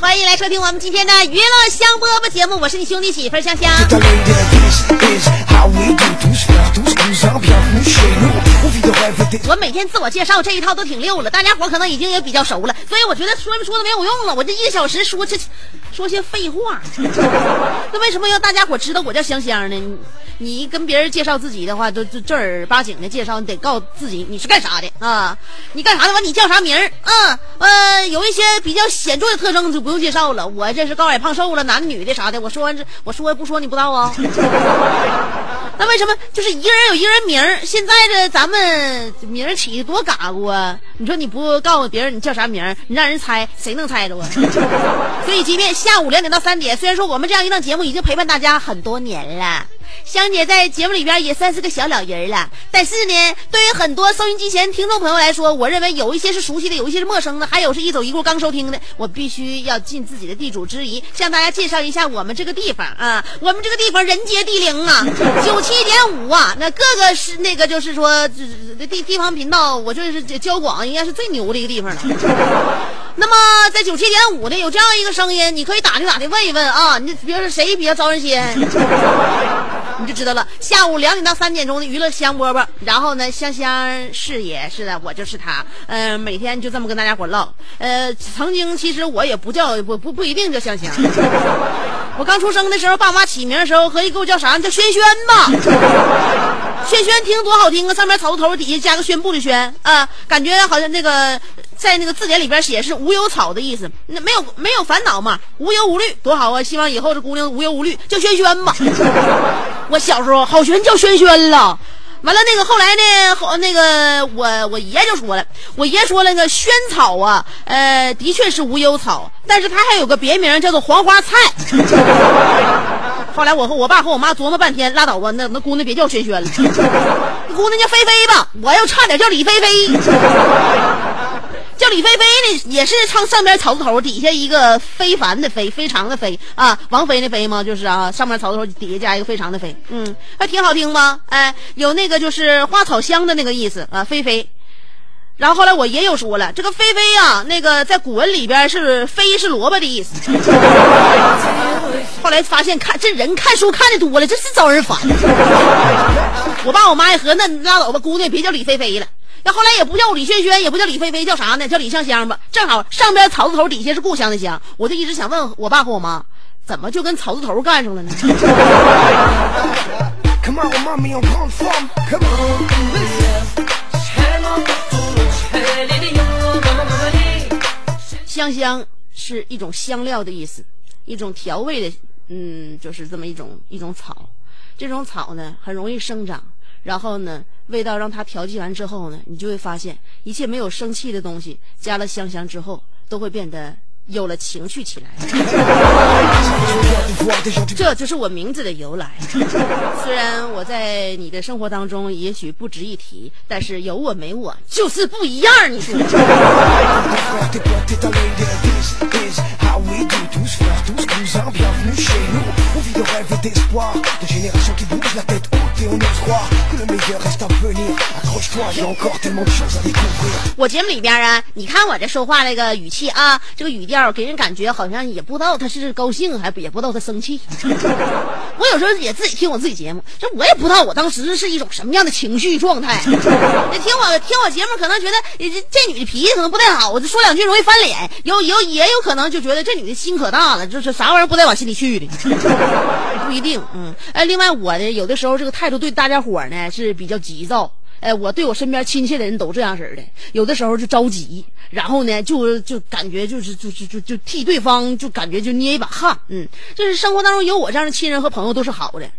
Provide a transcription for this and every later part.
欢迎来收听我们今天的娱乐香饽饽节目，我是你兄弟媳妇香香。我每天自我介绍这一套都挺溜了，大家伙可能已经也比较熟了，所以我觉得说没说着没有用了，我这一个小时说这。说些废话，那为什么要大家伙知道我叫香香呢？你你跟别人介绍自己的话，都就正儿八经的介绍，你得告自己你是干啥的啊？你干啥的？完你叫啥名儿？嗯呃，有一些比较显著的特征就不用介绍了。我这是高矮胖瘦了，男女的啥的，我说完这我说不说你不知道啊？那为什么就是一个人有一个人名儿？现在这咱们名儿起的多嘎咕啊！你说你不告诉别人你叫啥名儿，你让人猜，谁能猜着啊？所以，即便下午两点到三点，虽然说我们这样一档节目已经陪伴大家很多年了。香姐在节目里边也算是个小老人了，但是呢，对于很多收音机前听众朋友来说，我认为有一些是熟悉的，有一些是陌生的，还有是一走一过刚收听的。我必须要尽自己的地主之谊，向大家介绍一下我们这个地方啊，我们这个地方人杰地灵啊，九七点五啊，那各个是那个就是说这地地方频道，我就是交广应该是最牛的一个地方了。那么在九七点五呢，有这样一个声音，你可以打听打听问一问啊，你比如说谁比较招人稀罕，你就知道了。下午两点到三点钟的娱乐香饽饽，然后呢，香香是也是的，我就是他，嗯、每天就这么跟大家伙唠。呃，曾经其实我也不叫不不不一定叫香香，我刚出生的时候，爸妈起名的时候，合计给我叫啥？叫萱萱吧。轩轩听多好听啊！上面草字头，底下加个宣布的宣啊，感觉好像那个在那个字典里边写是无忧草的意思，那没有没有烦恼嘛，无忧无虑多好啊！希望以后这姑娘无忧无虑，叫轩轩吧。我小时候好悬叫轩轩了。完了，那个后来呢？后那个我我爷就说了，我爷说，那个萱草啊，呃，的确是无忧草，但是它还有个别名叫做黄花菜。后来我和我爸和我妈琢磨半天，拉倒吧，那那姑娘别叫萱萱了，那 姑娘叫菲菲吧，我又差点叫李菲菲。叫李菲菲呢，也是唱上边草字头，底下一个非凡的非，非常的非啊，王菲的菲吗？就是啊，上面草字头底下加一个非常的非，嗯，还挺好听吗？哎，有那个就是花草香的那个意思啊，菲菲。然后后来我爷又说了，这个菲菲呀，那个在古文里边是飞是萝卜的意思。后来发现看这人看书看的多了，真是招人烦。我爸我妈一合，那拉倒吧，姑娘别叫李菲菲了。那后来也不叫李萱萱，也不叫李菲菲，叫啥呢？叫李香香吧。正好上边草字头，底下是故乡的乡，我就一直想问我爸和我妈，怎么就跟草字头干上了呢？香香是一种香料的意思，一种调味的，嗯，就是这么一种一种草。这种草呢，很容易生长，然后呢，味道让它调剂完之后呢，你就会发现一切没有生气的东西加了香香之后，都会变得有了情绪起来。这就是我名字的由来。虽然我在你的生活当中也许不值一提，但是有我没我就是不一样。你说？我节目里边啊，你看我这说话那个语气啊，这个语调给人感觉好像也不知道他是高兴还不也不知道他生气。我有时候也自己听我自己节目，这我也不知道我当时是一种什么样的情绪状态。你听我听我节目，可能觉得这这女的脾气可能不太好，我就说两句容易翻脸，有有也有可能就觉得这女的心可大了，就是啥玩意儿不带往心里去的，不一定。嗯，哎，另外我呢，有的时候这个态度对大家伙呢是比较急躁。哎，我对我身边亲切的人都这样式儿的，有的时候就着急，然后呢，就就感觉就是就就就就替对方就感觉就捏一把汗，嗯，就是生活当中有我这样的亲人和朋友都是好的，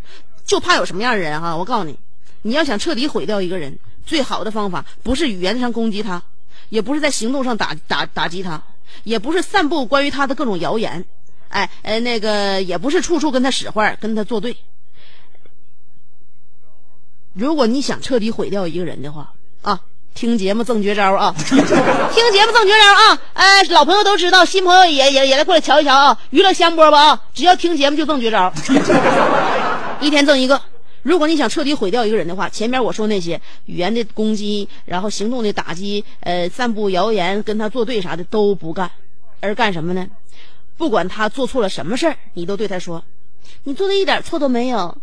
就怕有什么样的人哈，我告诉你，你要想彻底毁掉一个人，最好的方法不是语言上攻击他，也不是在行动上打打打击他，也不是散布关于他的各种谣言，哎呃那个也不是处处跟他使坏，跟他作对。如果你想彻底毁掉一个人的话啊，听节目赠绝招啊，听节目赠绝招啊！哎，老朋友都知道，新朋友也也也来过来瞧一瞧啊，娱乐香饽吧啊！只要听节目就赠绝招，一天赠一个。如果你想彻底毁掉一个人的话，前面我说那些语言的攻击，然后行动的打击，呃，散布谣言，跟他作对啥的都不干，而干什么呢？不管他做错了什么事儿，你都对他说：“你做的一点错都没有。”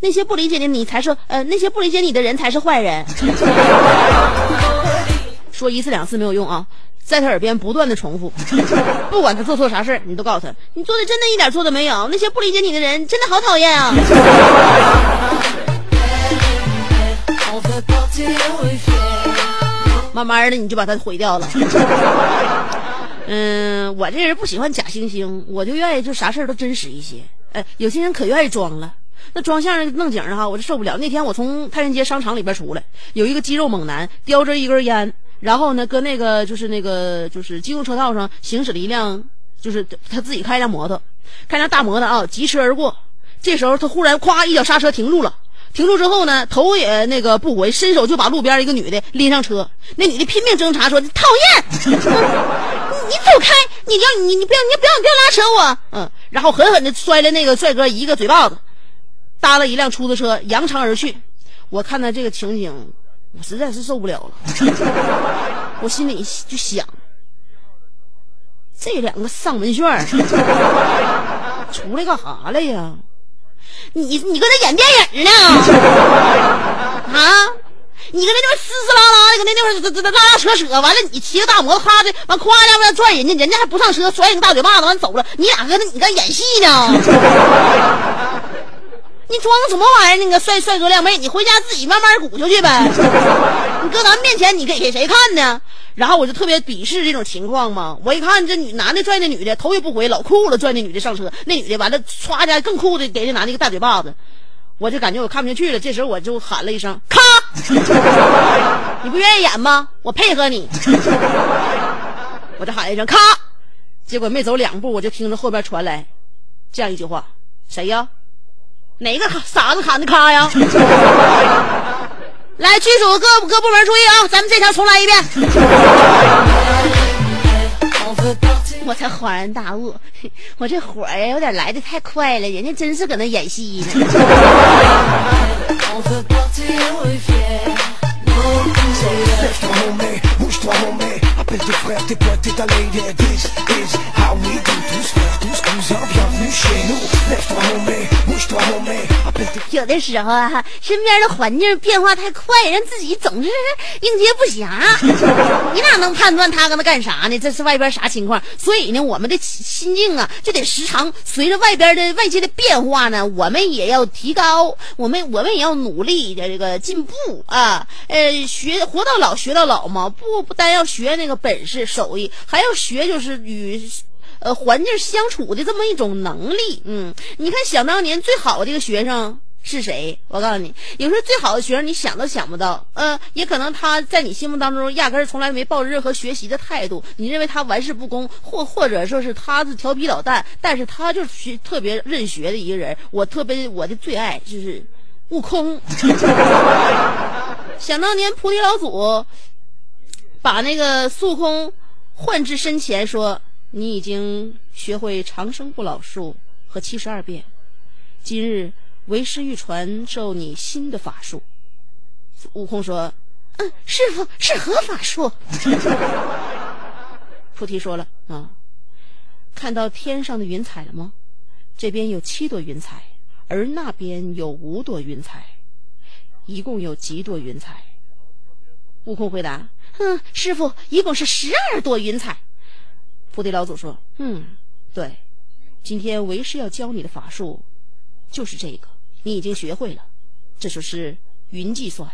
那些不理解的你才是呃，那些不理解你的人才是坏人。说一次两次没有用啊，在他耳边不断的重复，不管他做错啥事，你都告诉他，你做的真的一点错都没有。那些不理解你的人真的好讨厌啊。慢慢的你就把他毁掉了。嗯，我这人不喜欢假惺惺，我就愿意就啥事儿都真实一些。哎，有些人可愿意装了。那装相弄景儿哈，我就受不了。那天我从太原街商场里边出来，有一个肌肉猛男叼着一根烟，然后呢，搁那个就是那个就是机动车道上行驶了一辆，就是他自己开一辆摩托，开辆大摩托啊，疾驰而过。这时候他忽然咵一脚刹车停住了，停住之后呢，头也那个不回，伸手就把路边一个女的拎上车。那女的拼命挣扎说：“讨厌，你你走开，你要你你不要你不要你不要拉扯我。”嗯，然后狠狠的摔了那个帅哥一个嘴巴子。搭了一辆出租车，扬长而去。我看到这个情景，我实在是受不了了。我心里就想，这两个丧门旋儿 出来干啥来呀？你你搁这演电影呢？啊？你搁那地方撕撕拉拉的，搁那地方拉拉扯扯，完了你骑个大摩托，咔的完夸家往拽人家，人家还不上车，甩你个大嘴巴子，完走了。你俩搁那你搁演戏呢？你装什么玩意儿？那个帅帅哥靓妹，你回家自己慢慢鼓秋去呗。你搁咱面前，你给给谁看呢？然后我就特别鄙视这种情况嘛。我一看这女男的拽那女的，头也不回，老酷了，拽那女的上车。那女的完了，歘家更酷的给那男的一个大嘴巴子。我就感觉我看不下去了，这时候我就喊了一声：“咔！” 你不愿意演吗？我配合你。我就喊了一声“咔”，结果没走两步，我就听着后边传来这样一句话：“谁呀？”哪个傻子喊的咔呀？来，剧组各各部门注意啊，咱们这条重来一遍。我才恍然大悟，我这火呀有点来的太快了，人家真是搁那演戏呢。Lève-toi, homie, bouge-toi, homie. Appelle tes frères, tes potes, tes ta lady. This is how we do. Tous frères, tous cousins, bienvenue chez nous. Lève-toi, homie, bouge-toi, homie. Appelle tes 有的时候啊，身边的环境变化太快，让自己总是应接不暇。你哪能判断他搁那干啥呢？这是外边啥情况？所以呢，我们的心境啊，就得时常随着外边的外界的变化呢，我们也要提高，我们我们也要努力的这个进步啊。呃，学活到老学到老嘛，不不单要学那个本事手艺，还要学就是与。呃，环境相处的这么一种能力，嗯，你看，想当年最好的一个学生是谁？我告诉你，有时候最好的学生你想都想不到，呃，也可能他在你心目当中压根儿从来没抱着任何学习的态度，你认为他玩世不恭，或或者说是他是调皮捣蛋，但是他就是特别认学的一个人。我特别我的最爱就是悟空。想当年菩提老祖把那个孙悟空唤至身前，说：“你已经学会长生不老术和七十二变，今日。”为师欲传授你新的法术。悟空说：“嗯，师傅是何法术？” 菩提说了：“啊，看到天上的云彩了吗？这边有七朵云彩，而那边有五朵云彩，一共有几朵云彩？”悟空回答：“嗯，师傅，一共是十二朵云彩。”菩提老祖说：“嗯，对，今天为师要教你的法术就是这个。”你已经学会了，这就是云计算。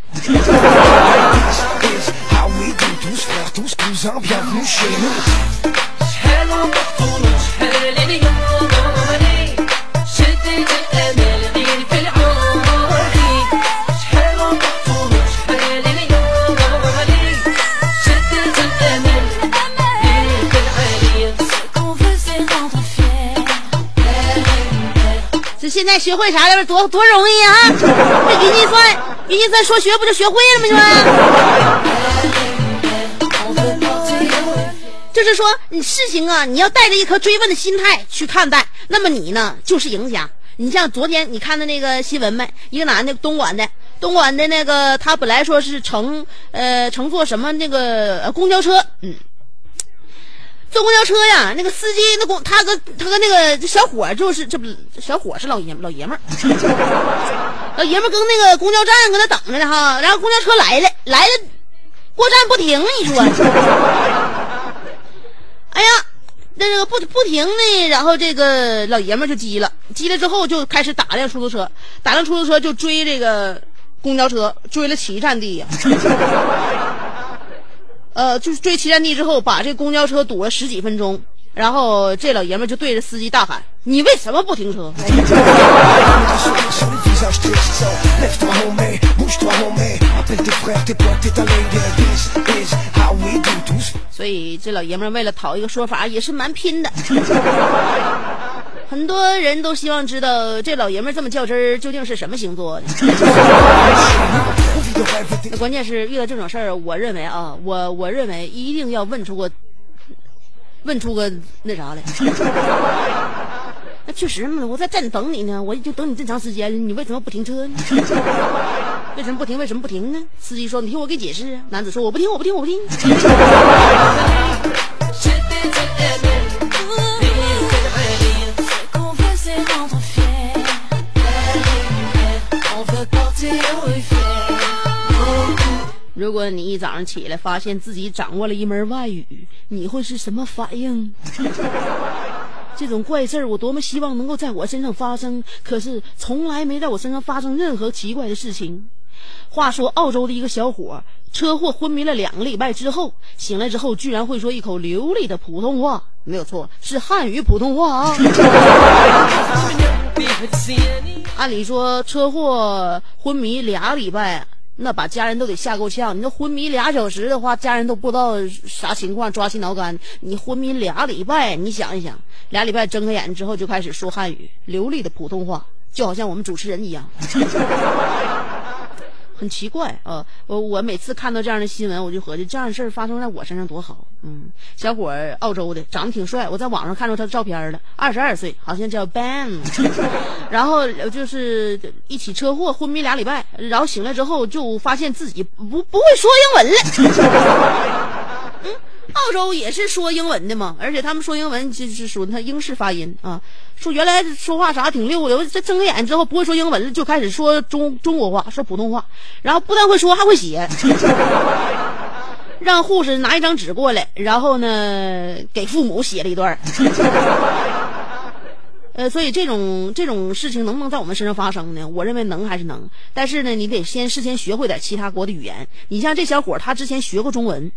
学会啥了？多多容易啊！这云计算，云计算说学不就学会了吗？你就是说，你事情啊，你要带着一颗追问的心态去看待，那么你呢就是赢家。你像昨天你看的那个新闻没？一个男的，东莞的，东莞的那个，他本来说是乘呃乘坐什么那个公交车，嗯。坐公交车呀，那个司机那公他跟他跟那个小伙就是这不小伙是老爷老爷们儿，老爷们儿跟那个公交站搁那等着呢哈，然后公交车来了来了，过站不停，你说，哎呀，那个不不停呢，然后这个老爷们儿就急了，急了之后就开始打辆出租车，打辆出租车就追这个公交车，追了七站地呀。呃，就是追骑占地之后，把这公交车堵了十几分钟，然后这老爷们就对着司机大喊：“你为什么不停车？”所以这老爷们为了讨一个说法，也是蛮拼的。很多人都希望知道这老爷们这么较真儿究竟是什么星座的。那关键是遇到这种事儿，我认为啊，我我认为一定要问出个问出个那啥来。那确实嘛，我在站等你呢，我就等你这么长时间了，你为什么不停车呢？为什么不停？为什么不停呢？司机说：“你听我给解释。”男子说：“我不听，我不听，我不听。”如果你一早上起来发现自己掌握了一门外语，你会是什么反应？这种怪事儿，我多么希望能够在我身上发生，可是从来没在我身上发生任何奇怪的事情。话说，澳洲的一个小伙车祸昏迷了两个礼拜之后，醒来之后居然会说一口流利的普通话，没有错，是汉语普通话啊。按理说，车祸昏迷俩礼拜。那把家人都得吓够呛。你说昏迷俩小时的话，家人都不知道啥情况，抓心挠肝。你昏迷俩礼拜，你想一想，俩礼拜睁开眼之后就开始说汉语，流利的普通话，就好像我们主持人一样。很奇怪啊！我我每次看到这样的新闻，我就合计这样的事儿发生在我身上多好。嗯，小伙儿，澳洲的，长得挺帅，我在网上看到他的照片了，二十二岁，好像叫 Ben。然后就是一起车祸，昏迷俩礼拜，然后醒来之后就发现自己不不会说英文了。澳洲也是说英文的嘛，而且他们说英文就是属于他英式发音啊。说原来说话啥挺溜的，这睁开眼之后不会说英文了，就开始说中中国话，说普通话，然后不但会说，还会写。让护士拿一张纸过来，然后呢给父母写了一段。呃，所以这种这种事情能不能在我们身上发生呢？我认为能还是能，但是呢，你得先事先学会点其他国的语言。你像这小伙，他之前学过中文。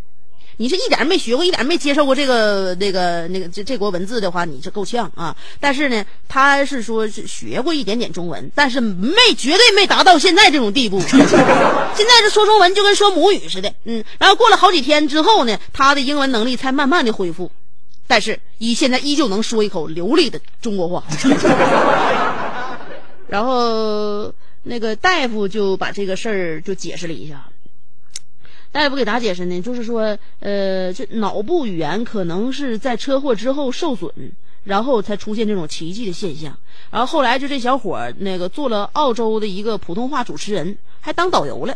你是一点没学过，一点没接受过这个那个那个这这国文字的话，你这够呛啊。但是呢，他是说是学过一点点中文，但是没绝对没达到现在这种地步。现在这说中文就跟说母语似的，嗯。然后过了好几天之后呢，他的英文能力才慢慢的恢复，但是依现在依旧能说一口流利的中国话。然后那个大夫就把这个事儿就解释了一下。大夫给咋解释呢？就是说，呃，这脑部语言可能是在车祸之后受损，然后才出现这种奇迹的现象。然后后来就这小伙儿那个做了澳洲的一个普通话主持人，还当导游了。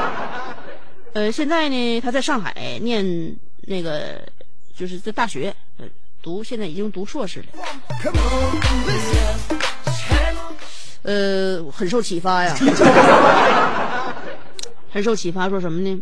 呃，现在呢，他在上海念那个就是在大学，呃，读现在已经读硕士了。呃，很受启发呀。很受启发，说什么呢？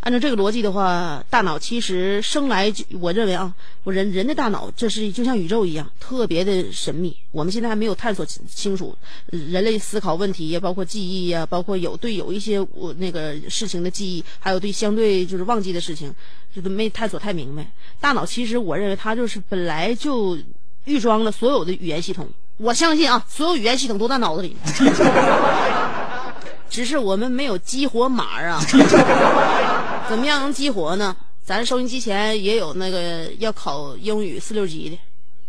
按照这个逻辑的话，大脑其实生来就，我认为啊，我人人的大脑这是就像宇宙一样，特别的神秘。我们现在还没有探索清楚人类思考问题呀，包括记忆呀，包括有对有一些我那个事情的记忆，还有对相对就是忘记的事情，这都没探索太明白。大脑其实我认为它就是本来就预装了所有的语言系统。我相信啊，所有语言系统都在脑子里。只是我们没有激活码啊，怎么样能激活呢？咱收音机前也有那个要考英语四六级的，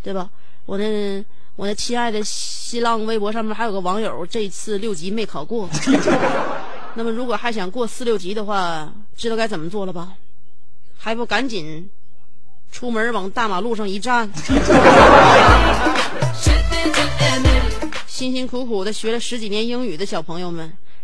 对吧？我那我那亲爱的新浪微博上面还有个网友，这次六级没考过。那么如果还想过四六级的话，知道该怎么做了吧？还不赶紧出门往大马路上一站，辛辛苦苦的学了十几年英语的小朋友们。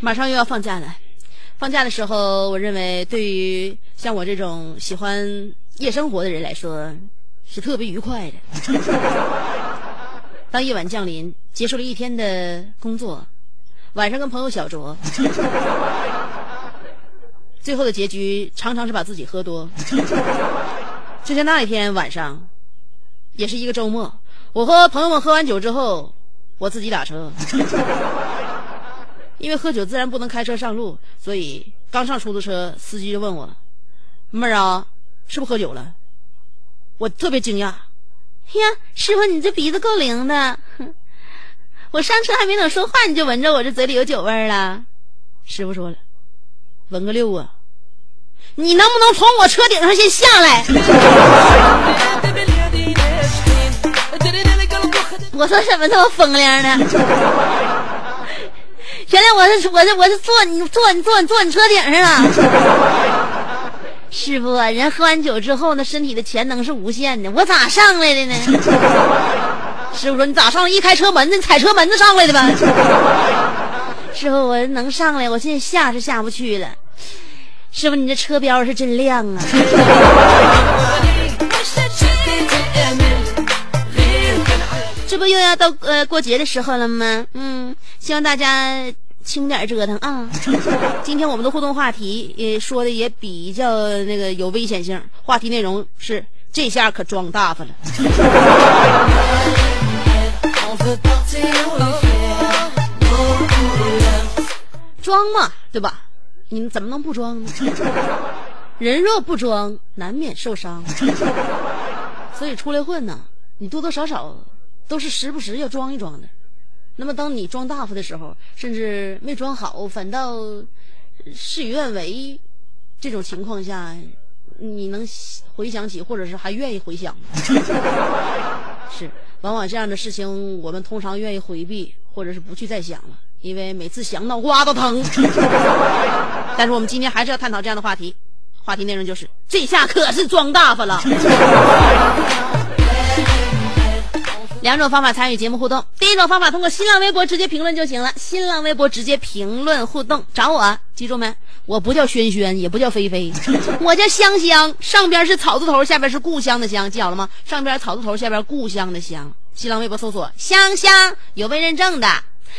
马上又要放假了放假的时候我认为对于像我这种喜欢夜生活的人来说是特别愉快的。当夜晚降临结束了一天的工作晚上跟朋友小酌。最后的结局常常是把自己喝多。就像那一天晚上，也是一个周末，我和朋友们喝完酒之后，我自己打车。因为喝酒自然不能开车上路，所以刚上出租车，司机就问我：“妹儿啊，是不是喝酒了？”我特别惊讶，呀，师傅你这鼻子够灵的，我上车还没等说话，你就闻着我这嘴里有酒味儿了。师傅说了：“闻个六啊，你能不能从我车顶上先下来？” 我说怎么这么风凉呢？原来我是我是我是坐你坐你坐你坐你车顶上了，师傅啊，人喝完酒之后呢，身体的潜能是无限的，我咋上来的呢？师傅说你咋上来？一开车门子，你踩车门子上来的吧？师傅，我能上来，我现在下是下不去了。师傅，你这车标是真亮啊。这不又要到呃过节的时候了吗？嗯，希望大家轻点折腾啊。今天我们的互动话题也说的也比较那个有危险性，话题内容是这下可装大发了。装嘛，对吧？你怎么能不装呢？人若不装，难免受伤。所以出来混呢，你多多少少都是时不时要装一装的。那么当你装大发的时候，甚至没装好，反倒事与愿违，这种情况下，你能回想起，或者是还愿意回想吗？是，往往这样的事情，我们通常愿意回避，或者是不去再想了，因为每次想脑瓜都疼。但是我们今天还是要探讨这样的话题，话题内容就是这下可是装大发了。两种方法参与节目互动，第一种方法通过新浪微博直接评论就行了，新浪微博直接评论互动找我，记住没？我不叫轩轩，也不叫菲菲，我叫香香，上边是草字头，下边是故乡的乡，记好了吗？上边草字头，下边故乡的乡。新浪微博搜索“香香”，有未认证的。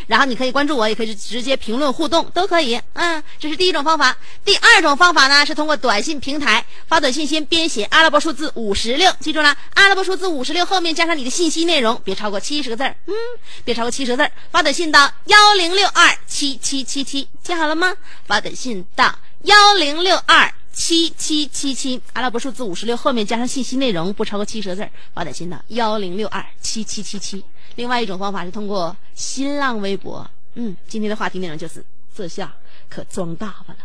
然后你可以关注我，也可以直接评论互动，都可以。嗯，这是第一种方法。第二种方法呢，是通过短信平台发短信，先编写阿拉伯数字五十六，记住了，阿拉伯数字五十六后面加上你的信息内容，别超过七十个字儿。嗯，别超过七十个字儿。发短信到幺零六二七七七七，记好了吗？发短信到幺零六二七七七七，阿拉伯数字五十六后面加上信息内容，不超过七十个字。发短信的幺零六二七七七七。另外一种方法是通过新浪微博。嗯，今天的话题内容就是这下可装大发了。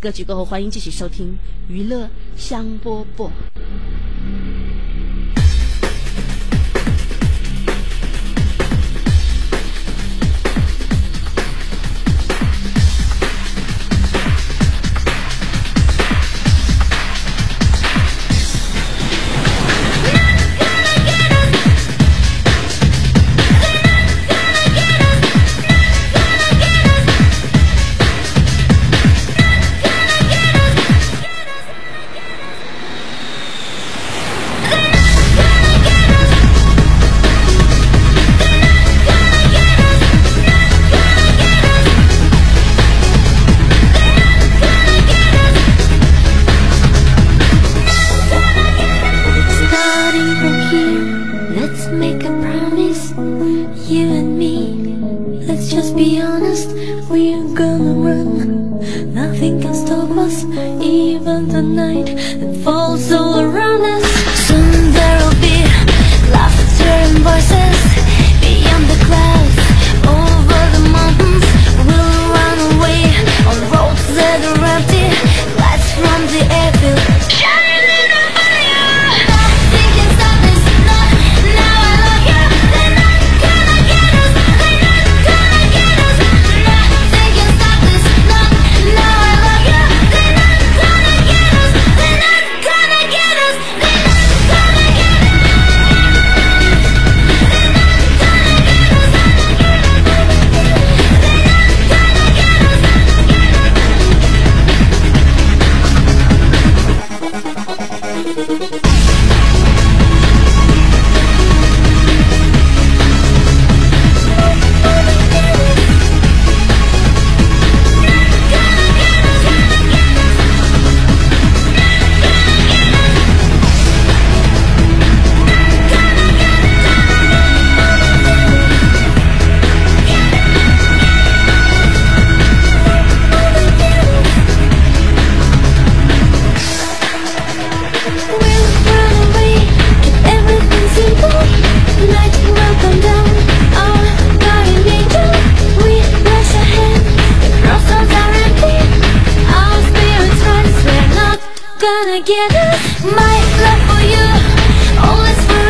歌曲过后，欢迎继续收听娱乐香饽饽。My love for you, always. forever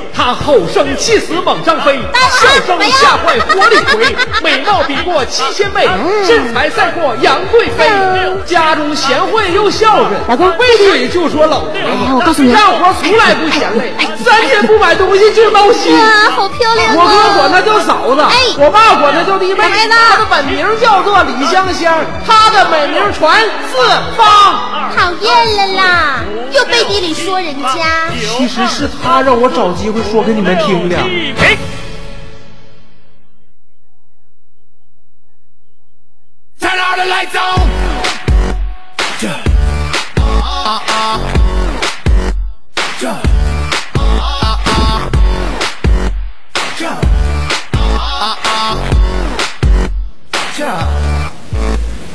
他吼声气死猛张飞，笑声吓坏活李逵，美貌比过七仙妹，身材赛过杨贵妃。家中贤惠又孝顺，老公为嘴就说搂着。哎我告诉你干活从来不嫌累，三天不买东西就闹心。哇，好漂亮我哥啊！管她叫嫂子，哎我爸管她叫弟妹。她的本名叫做李香香，她的美名传四方。讨厌了啦，又背地里说人家。其实是他让我找机会说给你们听的。预备，Turn all the lights on.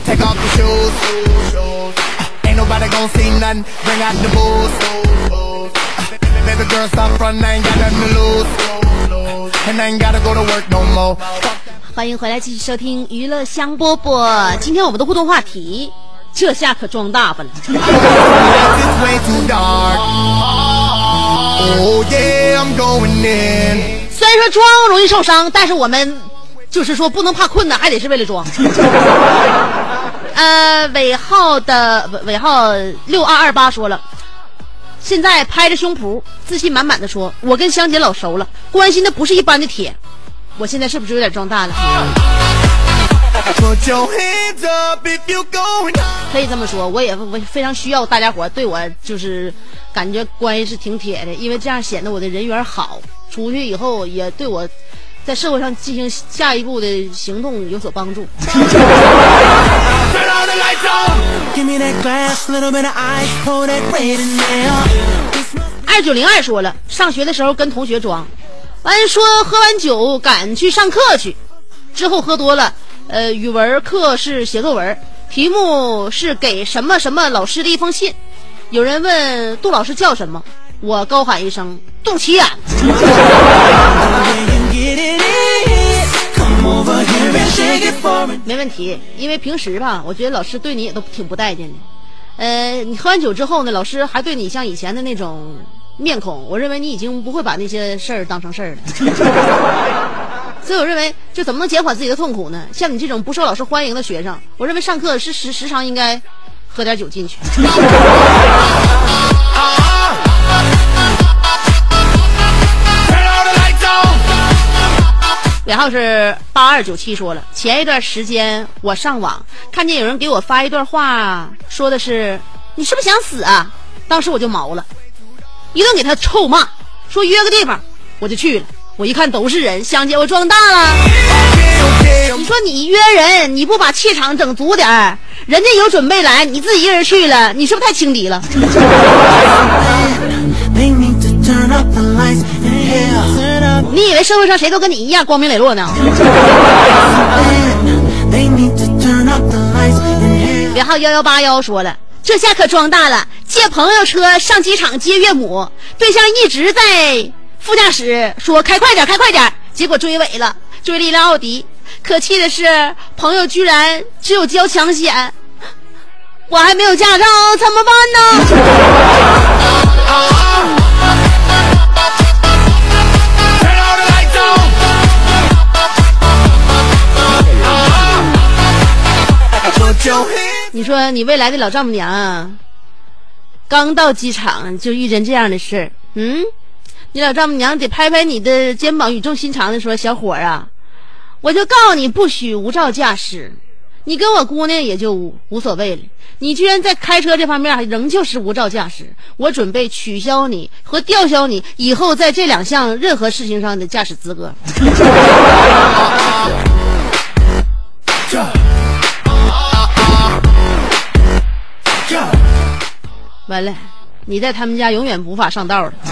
Take off your shoes, shoes, shoes. Uh, Ain't nobody gon' see nothing. Bring out the booze, booze, booze. Uh, Baby girl, stop front, I ain't got nothing to lose, lose, lose. And I ain't gotta go to work no more. 欢迎回来继续收听娱乐香饽饽。今天我们的互动话题，这下可装大发了。It's way too dark. Oh yeah, I'm going in. 虽然说装容易受伤，但是我们就是说不能怕困难，还得是为了装。呃，尾号的尾尾号六二二八说了，现在拍着胸脯，自信满满的说：“我跟香姐老熟了，关心的不是一般的铁。”我现在是不是有点装大了.可以这么说，我也我非常需要大家伙对我就是感觉关系是挺铁的，因为这样显得我的人缘好，出去以后也对我在社会上进行下一步的行动有所帮助。二九零二说了，上学的时候跟同学装，完说喝完酒赶去上课去，之后喝多了，呃，语文课是写作文，题目是给什么什么老师的一封信，有人问杜老师叫什么，我高喊一声杜起眼。没问题，因为平时吧，我觉得老师对你也都挺不待见的。呃，你喝完酒之后呢，老师还对你像以前的那种面孔，我认为你已经不会把那些事儿当成事儿了。所以我认为，就怎么能减缓自己的痛苦呢？像你这种不受老师欢迎的学生，我认为上课是时时常应该喝点酒进去。尾号是八二九七说了，前一段时间我上网看见有人给我发一段话，说的是你是不是想死啊？当时我就毛了，一顿给他臭骂，说约个地方，我就去了。我一看都是人，香姐我装大了。你说你约人，你不把气场整足点儿，人家有准备来，你自己一个人去了，你是不是太轻敌了？你以为社会上谁都跟你一样光明磊落呢？They need to turn up the lights. Yeah. 尾号幺幺八幺说了，这下可装大了，借朋友车上机场接岳母，对象一直在副驾驶说开快点，开快点，结果追尾了，追了一辆奥迪。可气的是，朋友居然只有交强险，我还没有驾照，怎么办呢？你说你未来的老丈母娘，刚到机场就遇见这样的事儿，嗯，你老丈母娘得拍拍你的肩膀，语重心长的说：“小伙儿啊，我就告诉你，不许无照驾驶。你跟我姑娘也就无无所谓了，你居然在开车这方面仍旧是无照驾驶，我准备取消你和吊销你以后在这两项任何事情上的驾驶资格。”完了，你在他们家永远无法上道了。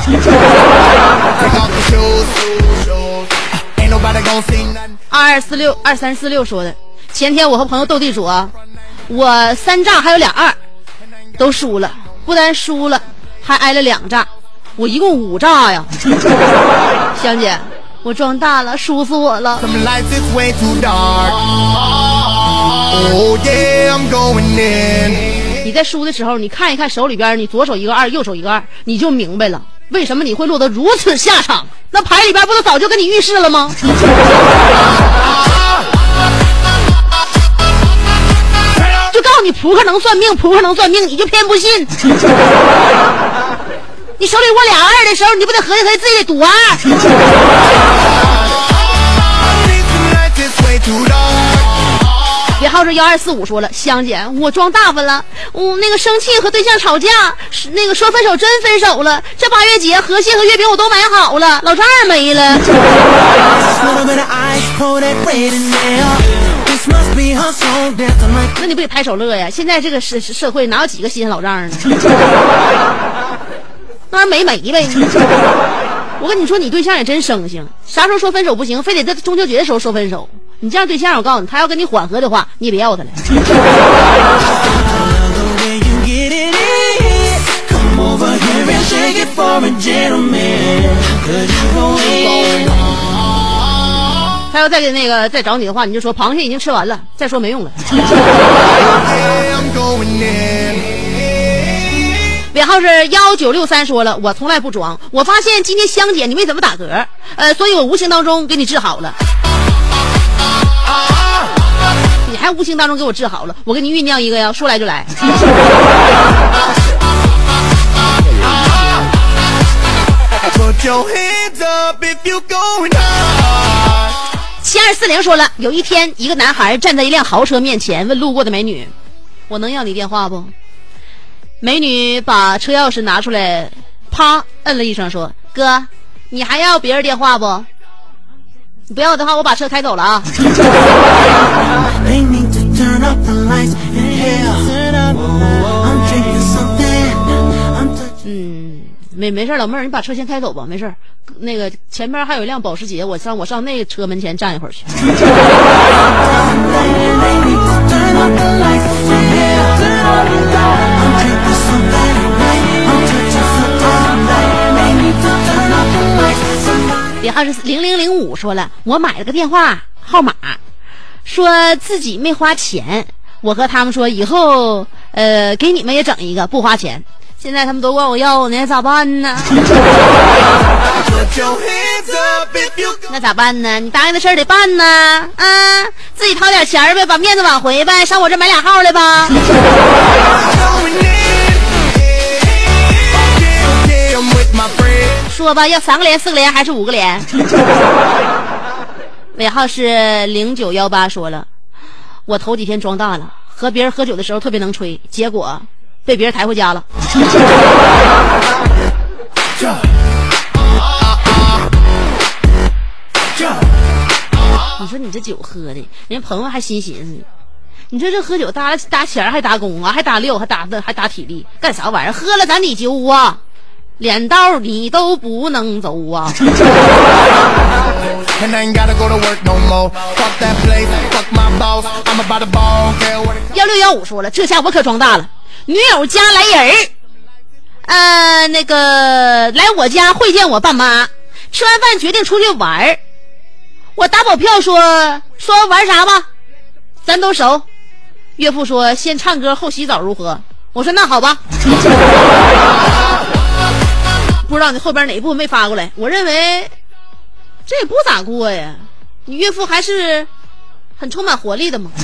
二四六二三四六说的，前天我和朋友斗地主，我三炸还有俩二，都输了，不单输了，还挨了两炸，我一共五炸呀。香姐，我装大了，输死我了。Oh, yeah, I'm going in. 你在输的时候，你看一看手里边，你左手一个二，右手一个二，你就明白了，为什么你会落得如此下场。那牌里边不都早就跟你预示了吗？就告诉你扑克能算命，扑克能算命，你就偏不信。你手里握俩二的时候，你不得合计合计自己得赌二？号是幺二四五说了，香姐，我装大发了，我、那个生气和对象吵架，那个说分手真分手了。这八月节河蟹和月饼我都买好了，老丈人没了。那你不得拍手乐呀？现在这个社社会哪有几个新鲜老丈人呢？那玩意儿没没呗。我跟你说，你对象也真生性，啥时候说分手不行，非得在中秋节的时候说分手。你这样对象，我告诉你，他要跟你缓和的话，你也别要他了。他要再给那个再找你的话，你就说螃蟹已经吃完了，再说没用了。尾号是幺九六三说了，我从来不装，我发现今天香姐你没怎么打嗝，呃，所以我无形当中给你治好了。还无形当中给我治好了，我给你酝酿一个呀，说来就来。七二四零说了，有一天一个男孩站在一辆豪车面前，问路过的美女：“我能要你电话不？”美女把车钥匙拿出来，啪摁了一声，说：“哥，你还要别人电话不？你不要的话，我把车开走了啊！”嗯，没没事儿，老妹儿，你把车先开走吧，没事儿。那个前边还有一辆保时捷，我上我上那个车门前站一会儿去。Somebody. 别号是零零零五说了，我买了个电话号码，说自己没花钱。我和他们说以后呃给你们也整一个不花钱。现在他们都管我要呢，咋办呢？那咋办呢？你答应的事儿得办呢，啊，自己掏点钱儿呗，把面子挽回呗，上我这买俩号来吧。说吧，要三个连、四个连还是五个连？尾号是零九幺八，说了，我头几天装大了，和别人喝酒的时候特别能吹，结果被别人抬回家了。你说你这酒喝的，人家朋友还心寻思呢。你说这喝酒搭搭钱还搭工啊，还搭六，还搭的还搭体力，干啥玩意儿？喝了咱得揪啊，脸道你都不能走啊 幺六幺五说了，这下我可装大了。女友家来人儿，呃，那个来我家会见我爸妈，吃完饭决定出去玩儿。我打保票说说玩啥吧，咱都熟。岳父说先唱歌后洗澡如何？我说那好吧。不知道你后边哪一部分没发过来？我认为这也不咋过呀。你岳父还是很充满活力的嘛。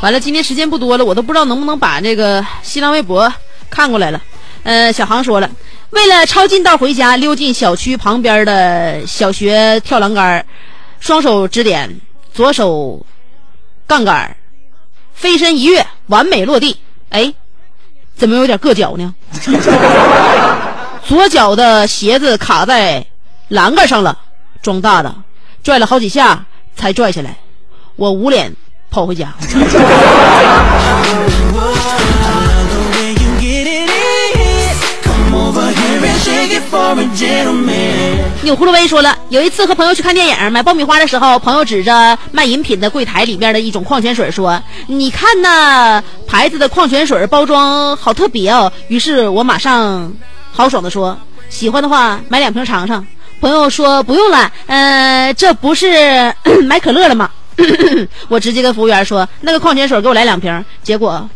完了，今天时间不多了，我都不知道能不能把这个新浪微博看过来了。呃，小航说了，为了抄近道回家，溜进小区旁边的小学跳栏杆，双手指点，左手杠杆儿，飞身一跃，完美落地。哎，怎么有点硌脚呢？左脚的鞋子卡在栏杆上了，装大的，拽了好几下才拽下来。我捂脸跑回家。钮祜禄威说了，有一次和朋友去看电影，买爆米花的时候，朋友指着卖饮品的柜台里面的一种矿泉水说：“你看那牌子的矿泉水包装好特别哦。”于是我马上豪爽的说：“喜欢的话买两瓶尝尝。”朋友说：“不用了，呃，这不是 买可乐了吗？” 我直接跟服务员说：“那个矿泉水给我来两瓶。”结果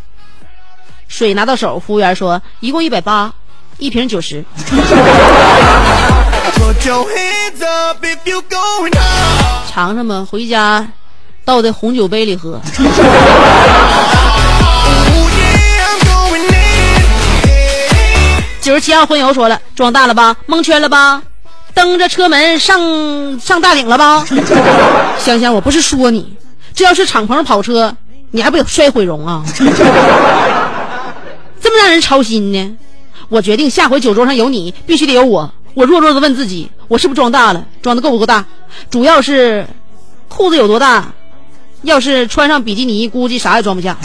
水拿到手，服务员说：“一共一百八，一瓶九十。”尝尝吧，回家倒在红酒杯里喝。Oh. 九十七号荤油说了，装大了吧，蒙圈了吧，蹬着车门上上大顶了吧？香香，我不是说你，这要是敞篷跑车，你还不得摔毁容啊？这么让人操心呢？我决定下回酒桌上有你，必须得有我。我弱弱的问自己，我是不是装大了？装的够不够大？主要是裤子有多大？要是穿上比基尼，估计啥也装不下。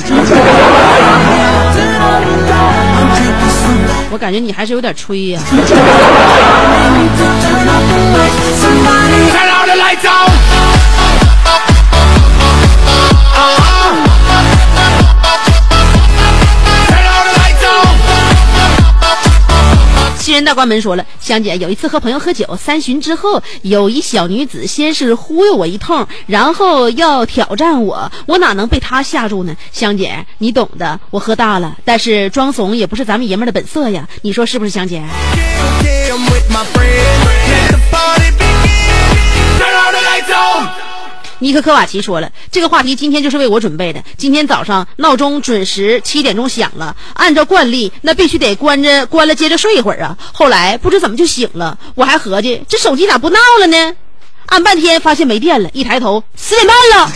我感觉你还是有点吹呀、新人大关门说了，香姐有一次和朋友喝酒，三巡之后，有一小女子先是忽悠我一通，然后要挑战我，我哪能被她吓住呢？香姐，你懂的，我喝大了，但是装怂也不是咱们爷们的本色呀，你说是不是，香姐？尼克科瓦奇说了，这个话题今天就是为我准备的。今天早上闹钟准时七点钟响了，按照惯例，那必须得关着关了接着睡一会儿啊。后来不知怎么就醒了，我还合计这手机咋不闹了呢？按半天发现没电了，一抬头十点半了，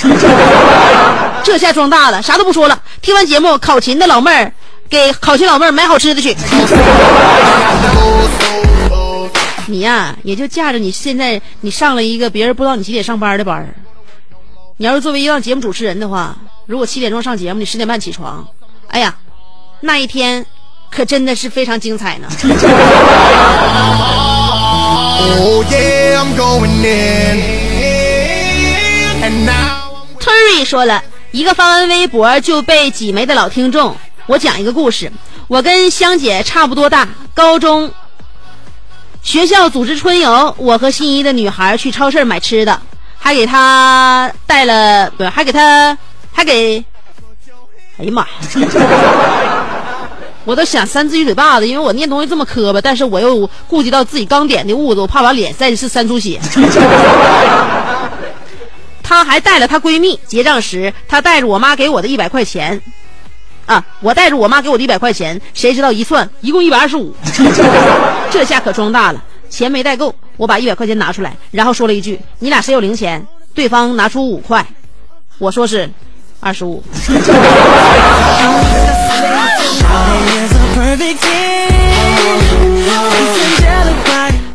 这下装大了，啥都不说了。听完节目，考勤的老妹儿给考勤老妹儿买好吃的去。你呀、也就架着你现在你上了一个别人不知道你几点上班的班。你要是作为一档节目主持人的话，如果七点钟上节目，你十点半起床，哎呀，那一天可真的是非常精彩呢。Terry 说了一个发完微博就被挤没的老听众，我讲一个故事。我跟香姐差不多大，高中学校组织春游，我和心仪的女孩去超市买吃的，还给她带了，不还给她还给，哎呀妈呀！我都想扇自己嘴巴子，因为我念东西这么磕巴，但是我又顾及到自己刚点的痦子，我怕把脸再次扇出血。她还带了她闺蜜，结账时她带着我妈给我的一百块钱，啊，我带着我妈给我的一百块钱，谁知道一算一共一百二十五，这下可装大了，钱没带够，我把一百块钱拿出来，然后说了一句：“你俩谁有零钱？”对方拿出五块，我说是二十五。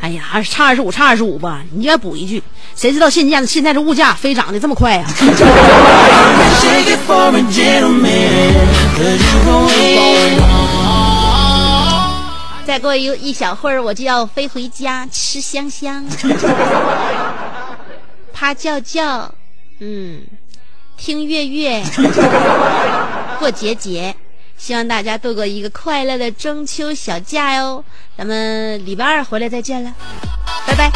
哎呀，二差二十五，差二十五吧，你应该补一句，谁知道现价现在这物价飞涨的这么快呀、再过一一小会儿，我就要飞回家吃香香，趴觉觉，嗯，听月月，过节节。希望大家度过一个快乐的中秋小假哟！咱们礼拜二回来再见了，拜拜。